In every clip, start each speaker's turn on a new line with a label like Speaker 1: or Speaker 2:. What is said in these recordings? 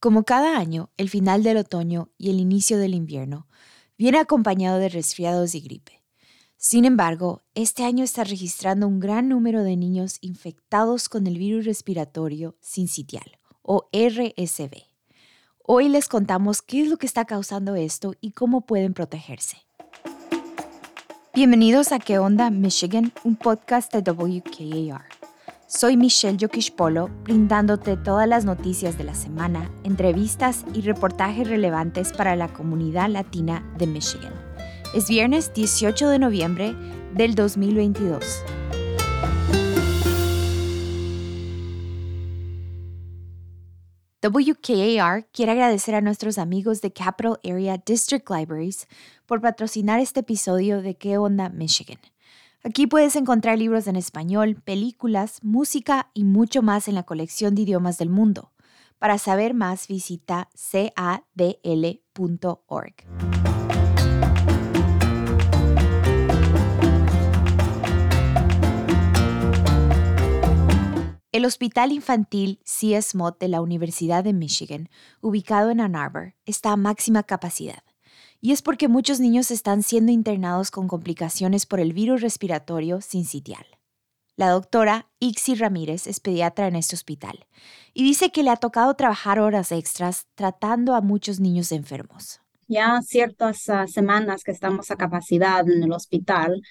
Speaker 1: Como cada año, el final del otoño y el inicio del invierno viene acompañado de resfriados y gripe. Sin embargo, este año está registrando un gran número de niños infectados con el virus respiratorio sincitial o RSV. Hoy les contamos qué es lo que está causando esto y cómo pueden protegerse. Bienvenidos a ¿Qué onda, Michigan? Un podcast de WKAR. Soy Michelle Polo, brindándote todas las noticias de la semana, entrevistas y reportajes relevantes para la comunidad latina de Michigan. Es viernes 18 de noviembre del 2022. WKAR quiere agradecer a nuestros amigos de Capital Area District Libraries por patrocinar este episodio de ¿Qué onda, Michigan? Aquí puedes encontrar libros en español, películas, música y mucho más en la colección de idiomas del mundo. Para saber más visita cadl.org. El Hospital Infantil C.S. Mott de la Universidad de Michigan, ubicado en Ann Arbor, está a máxima capacidad y es porque muchos niños están siendo internados con complicaciones por el virus respiratorio sincitial. La doctora Ixi Ramírez es pediatra en este hospital y dice que le ha tocado trabajar horas extras tratando a muchos niños enfermos.
Speaker 2: Ya ciertas ah, semanas que estamos a capacidad en el hospital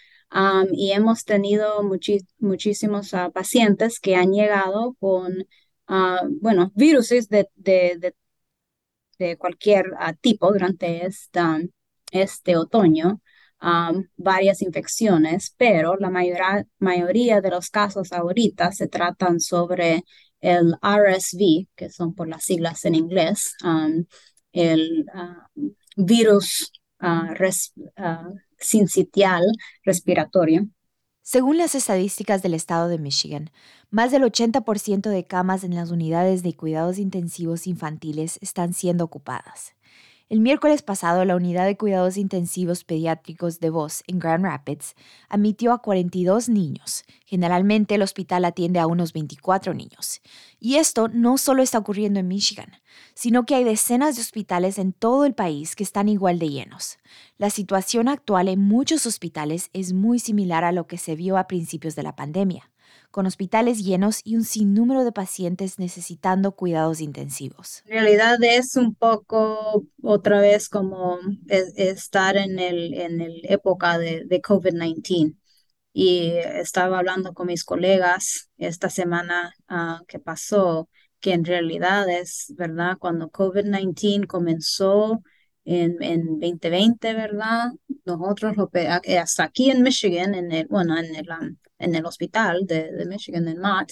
Speaker 2: y hemos tenido muchísimos ah, pacientes que han llegado con, uh, bueno, virus de, de de cualquier ah, tipo durante esta, este otoño, varias infecciones, pero la mayoría de los casos ahorita se tratan sobre el RSV, que son por las siglas en inglés, el virus uh, sincitial respiratorio.
Speaker 1: Según las estadísticas del estado de Michigan, más del 80% de camas en las unidades de cuidados intensivos infantiles están siendo ocupadas. El miércoles pasado, la unidad de cuidados intensivos pediátricos de Voz en Grand Rapids admitió a 42 niños. Generalmente el hospital atiende a unos 24 niños. Y esto no solo está ocurriendo en Michigan, sino que hay decenas de hospitales en todo el país que están igual de llenos. La situación actual en muchos hospitales es muy similar a lo que se vio a principios de la pandemia con hospitales llenos y un sinnúmero de pacientes necesitando cuidados intensivos.
Speaker 2: En realidad es un poco otra vez como estar en el en el época de, de COVID-19 y estaba hablando con mis colegas esta semana ah, que pasó que en realidad es, ¿verdad? Cuando COVID-19 comenzó en, en 2020, ¿verdad? Nosotros lo, hasta aquí en Michigan, en el, bueno, en el, um, en el hospital de, de Michigan, en Mott,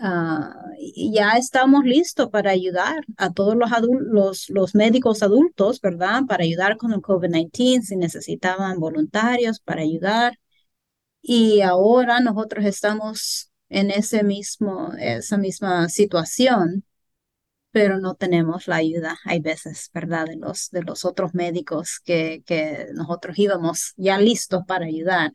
Speaker 2: uh, ya estamos listos para ayudar a todos los, los, los médicos adultos, ¿verdad? Para ayudar con el COVID-19, si necesitaban voluntarios para ayudar. Y ahora nosotros estamos en ese mismo, esa misma situación pero no tenemos la ayuda, hay veces, ¿verdad?, de los, de los otros médicos que, que nosotros íbamos ya listos para ayudar.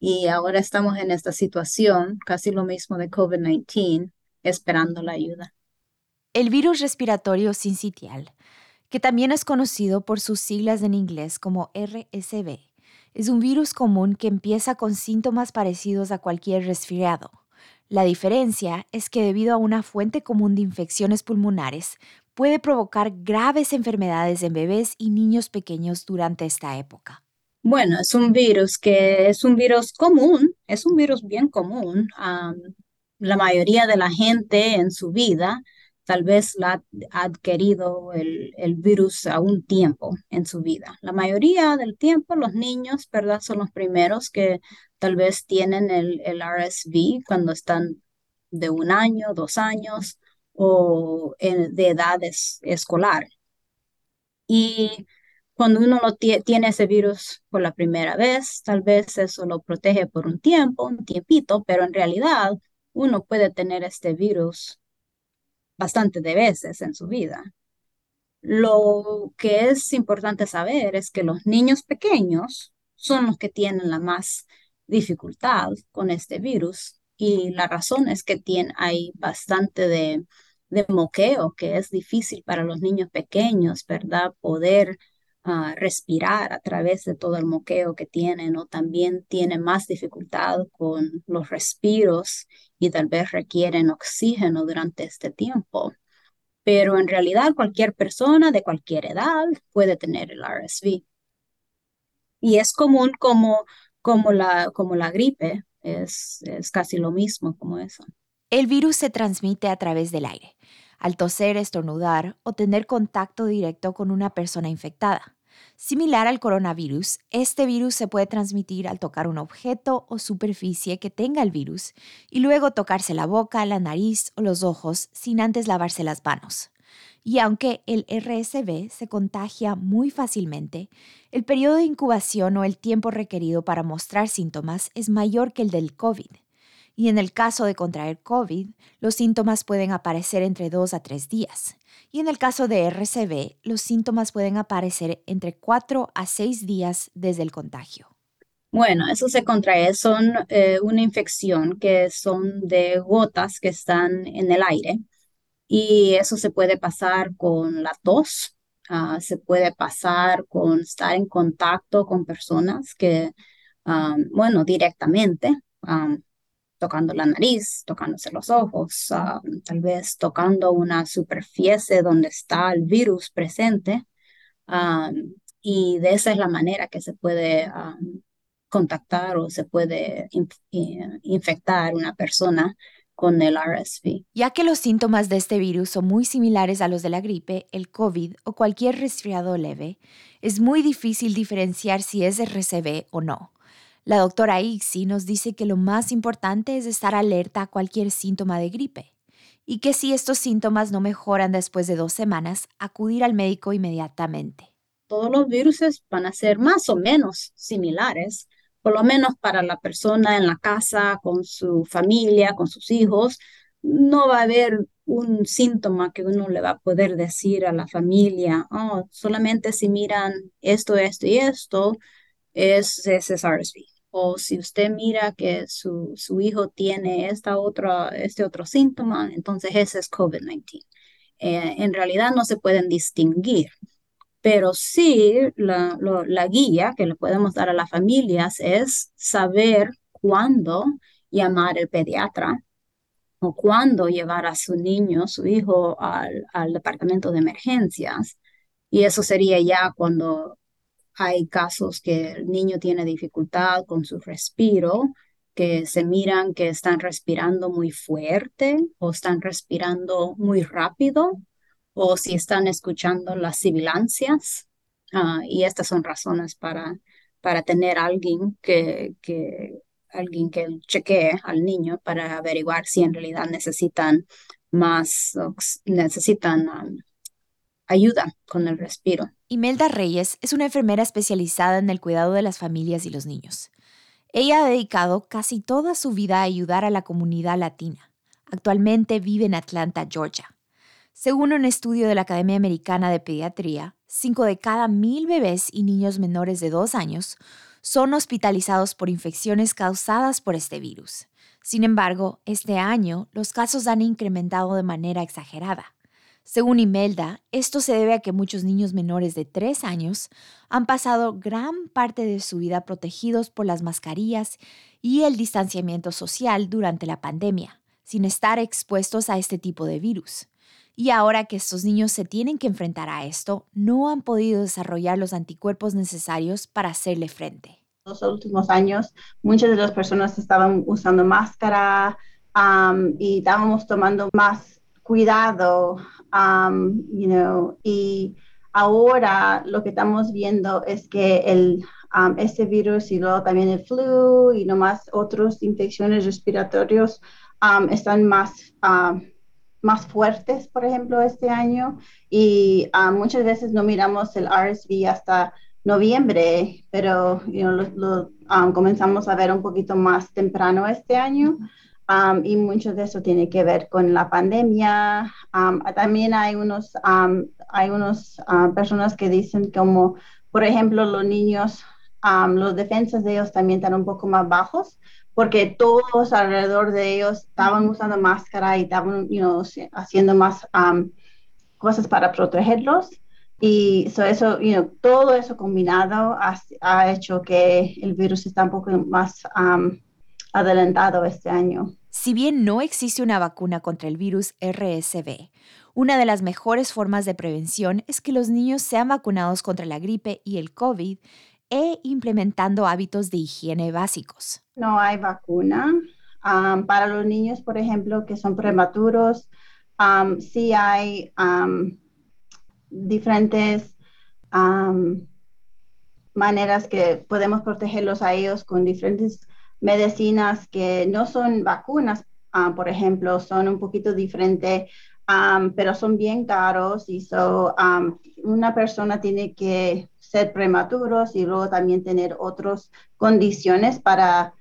Speaker 2: Y ahora estamos en esta situación, casi lo mismo de COVID-19, esperando la ayuda.
Speaker 1: El virus respiratorio sincitial, que también es conocido por sus siglas en inglés como RSV, es un virus común que empieza con síntomas parecidos a cualquier resfriado la diferencia es que debido a una fuente común de infecciones pulmonares, puede provocar graves enfermedades en bebés y niños pequeños durante esta época.
Speaker 2: Bueno, es un virus que es un virus común, es un virus bien común. la mayoría de la gente en su vida tal vez la ha adquirido el, el, virus a un tiempo en su vida. La mayoría del tiempo los niños, ¿verdad? Son los primeros que tal vez tienen el, el RSV cuando están de un año, dos años o de edad escolar. Y cuando uno lo tiene ese virus por la primera vez, tal vez eso lo protege por un tiempo, un tiempito, pero en realidad uno puede tener este virus bastante de veces en su vida. Lo que es importante saber es que los niños pequeños son los que tienen la más dificultad con este virus y la razón es que tiene, hay bastante de de moqueo, que es difícil para los niños pequeños, ¿verdad? Poder uh, respirar a través de todo el moqueo que tienen o también tienen más dificultad con los respiros y tal vez requieren oxígeno durante este tiempo. Pero en realidad cualquier persona de cualquier edad puede tener el RSV. Y es común como, como, la, como la gripe, es, es casi lo mismo como eso.
Speaker 1: El virus se transmite a través del aire, al toser, estornudar o tener contacto directo con una persona infectada. Similar al coronavirus, este virus se puede transmitir al tocar un objeto o superficie que tenga el virus y luego tocarse la boca, la nariz o los ojos sin antes lavarse las manos. Y aunque el RSV se contagia muy fácilmente, el periodo de incubación o el tiempo requerido para mostrar síntomas es mayor que el del COVID y en el caso de contraer COVID, los síntomas pueden aparecer entre dos a tres días. Y en el caso de RCV, los síntomas pueden aparecer entre cuatro a seis días desde el contagio.
Speaker 2: Bueno, eso se contrae, son eh, una infección que son de gotas que están en el aire y eso se puede pasar con la tos, ah, se puede pasar con estar en contacto con personas que, ah, bueno, directamente. Ah, tocando la nariz, tocándose los ojos, ah, tal vez tocando una superficie donde está el virus presente. Ah, y de esa es la manera que se puede ah, contactar o se puede infectar una persona con el RSV.
Speaker 1: Ya que los síntomas de este virus son muy similares a los de la gripe, el COVID o cualquier resfriado leve, es muy difícil diferenciar si es RSV o no. La doctora Ixi nos dice que lo más importante es estar alerta a cualquier síntoma de gripe y que si estos síntomas no mejoran después de dos semanas, acudir al médico inmediatamente.
Speaker 2: Todos los virus van a ser más o menos similares, por lo menos para la persona en la casa, con su familia, con sus hijos. No va a haber un síntoma que uno le va a poder decir a la familia, oh, solamente si miran esto, esto y esto, es, es RSV o si usted mira que su, su hijo tiene esta otra, este otro síntoma, entonces ese es COVID-19. Eh, en realidad no se pueden distinguir, pero sí la, la guía que le podemos dar a las familias es saber cuándo llamar al pediatra o cuándo llevar a su niño, su hijo, al, al departamento de emergencias. Y eso sería ya cuando hay casos que el niño tiene dificultad con su respiro, que se miran que están respirando muy fuerte o están respirando muy rápido o si están escuchando las sibilancias. Ah, y estas son razones para, para tener alguien que, que, alguien que chequee al niño para averiguar si en realidad necesitan más, necesitan um, ayuda con el respiro.
Speaker 1: Imelda Reyes es una enfermera especializada en el cuidado de las familias y los niños. Ella ha dedicado casi toda su vida a ayudar a la comunidad latina. Actualmente vive en Atlanta, Georgia. Según un estudio de la Academia Americana de Pediatría, 5 de cada mil bebés y niños menores de 2 años son hospitalizados por infecciones causadas por este virus. Sin embargo, este año los casos han incrementado de manera exagerada. Según Imelda, esto se debe a que muchos niños menores de 3 años han pasado gran parte de su vida protegidos por las mascarillas y el distanciamiento social durante la pandemia, sin estar expuestos a este tipo de virus. Y ahora que estos niños se tienen que enfrentar a esto, no han podido desarrollar los anticuerpos necesarios para hacerle frente.
Speaker 3: En los últimos años, muchas de las personas estaban usando máscara y estábamos tomando más cuidado Um, y ahora lo que estamos viendo es que el, um, este virus y luego también el flu y nomás otras infecciones respiratorias um, están más, más fuertes, por ejemplo, este año. Y muchas veces no miramos el RSV hasta noviembre, pero you know, lo, comenzamos a ver un poquito más temprano este año y mucho de eso tiene que ver con la pandemia. también hay unos, hay unos ah, personas que dicen como, por ejemplo, los niños los defensas de ellos también están un poco más bajos porque todos alrededor de ellos estaban usando máscara y estaban haciendo más cosas para protegerlos. Y eso, todo eso combinado ha, hecho que el virus está un poco más adelantado este año.
Speaker 1: Si bien no existe una vacuna contra el virus RSV, una de las mejores formas de prevención es que los niños sean vacunados contra la gripe y el COVID e implementando hábitos de higiene básicos.
Speaker 3: No hay vacuna. para los niños, por ejemplo, que son prematuros, sí hay diferentes maneras que podemos protegerlos a ellos con diferentes medicinas que no son vacunas, por ejemplo, son un poquito diferentes, pero son bien caros y so, una persona tiene que ser prematuros y luego también tener otras condiciones para,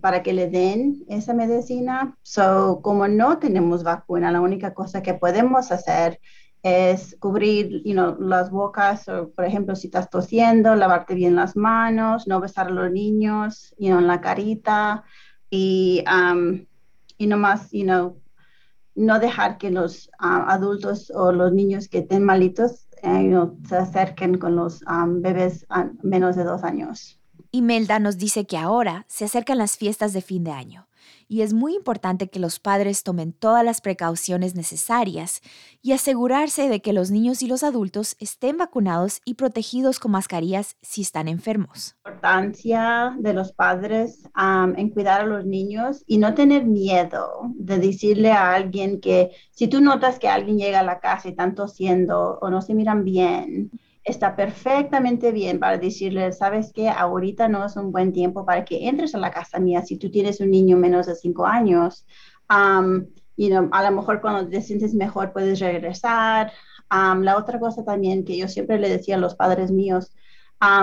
Speaker 3: para que le den esa medicina. So, como no tenemos vacuna, la única cosa que podemos hacer es cubrir you know, las bocas, por ejemplo, si estás tosiendo, lavarte bien las manos, no besar a los niños you know, en la carita y, um, you know, no dejar que los adultos o los niños que estén malitos eh, se acerquen con los bebés a menos de dos años.
Speaker 1: Imelda nos dice que ahora se acercan las fiestas de fin de año y es muy importante que los padres tomen todas las precauciones necesarias y asegurarse de que los niños y los adultos estén vacunados y protegidos con mascarillas si están enfermos.
Speaker 3: La importancia de los padres en cuidar a los niños y no tener miedo de decirle a alguien que si tú notas que alguien llega a la casa y están tosiendo o no se miran bien, está perfectamente bien para decirle, sabes que ahorita no es un buen tiempo para que entres a la casa mía si tú tienes un niño menos de cinco años. Um, you a lo mejor cuando te sientes mejor puedes regresar. La otra cosa también que yo siempre le decía a los padres míos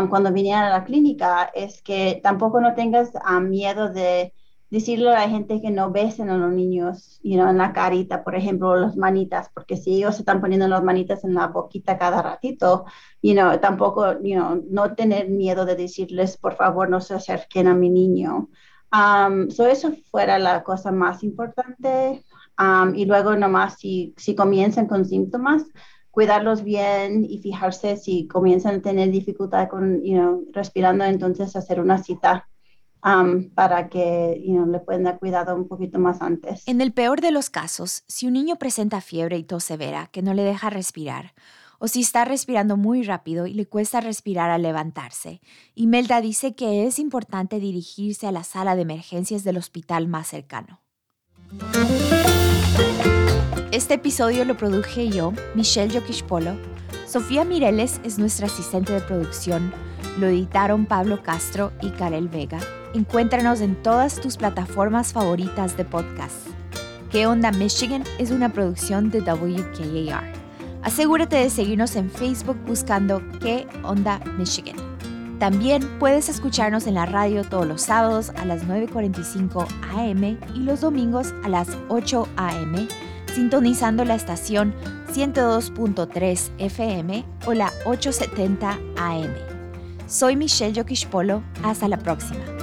Speaker 3: cuando vinieran a la clínica es que tampoco no tengas miedo de decirle a la gente que no besen a los niños, you know, en la carita, por ejemplo, las manitas, porque si ellos se están poniendo las manitas en la boquita cada ratito, you know, tampoco, you no tener miedo de decirles, por favor, no se acerquen a mi niño. Um, so eso fuera la cosa más importante. Um, y luego nomás si, si comienzan con síntomas, cuidarlos bien y fijarse si comienzan a tener dificultad con, respirando, entonces hacer una cita para que le puedan dar cuidado un poquito más antes.
Speaker 1: En el peor de los casos, si un niño presenta fiebre y tos severa que no le deja respirar, o si está respirando muy rápido y le cuesta respirar al levantarse, Imelda dice que es importante dirigirse a la sala de emergencias del hospital más cercano. Este episodio lo produje yo, Michelle Yokishpolo. Sofía Mireles es nuestra asistente de producción. Lo editaron Pablo Castro y Karel Vega. Encuéntranos en todas tus plataformas favoritas de podcast. ¿Qué onda Michigan? es una producción de WKAR. Asegúrate de seguirnos en Facebook buscando ¿Qué onda Michigan? También puedes escucharnos en la radio todos los sábados a las 9.45 am y los domingos a las 8 am, sintonizando la estación 102.3 FM o la 870 AM. Soy Michelle Yokishpolo. Hasta la próxima.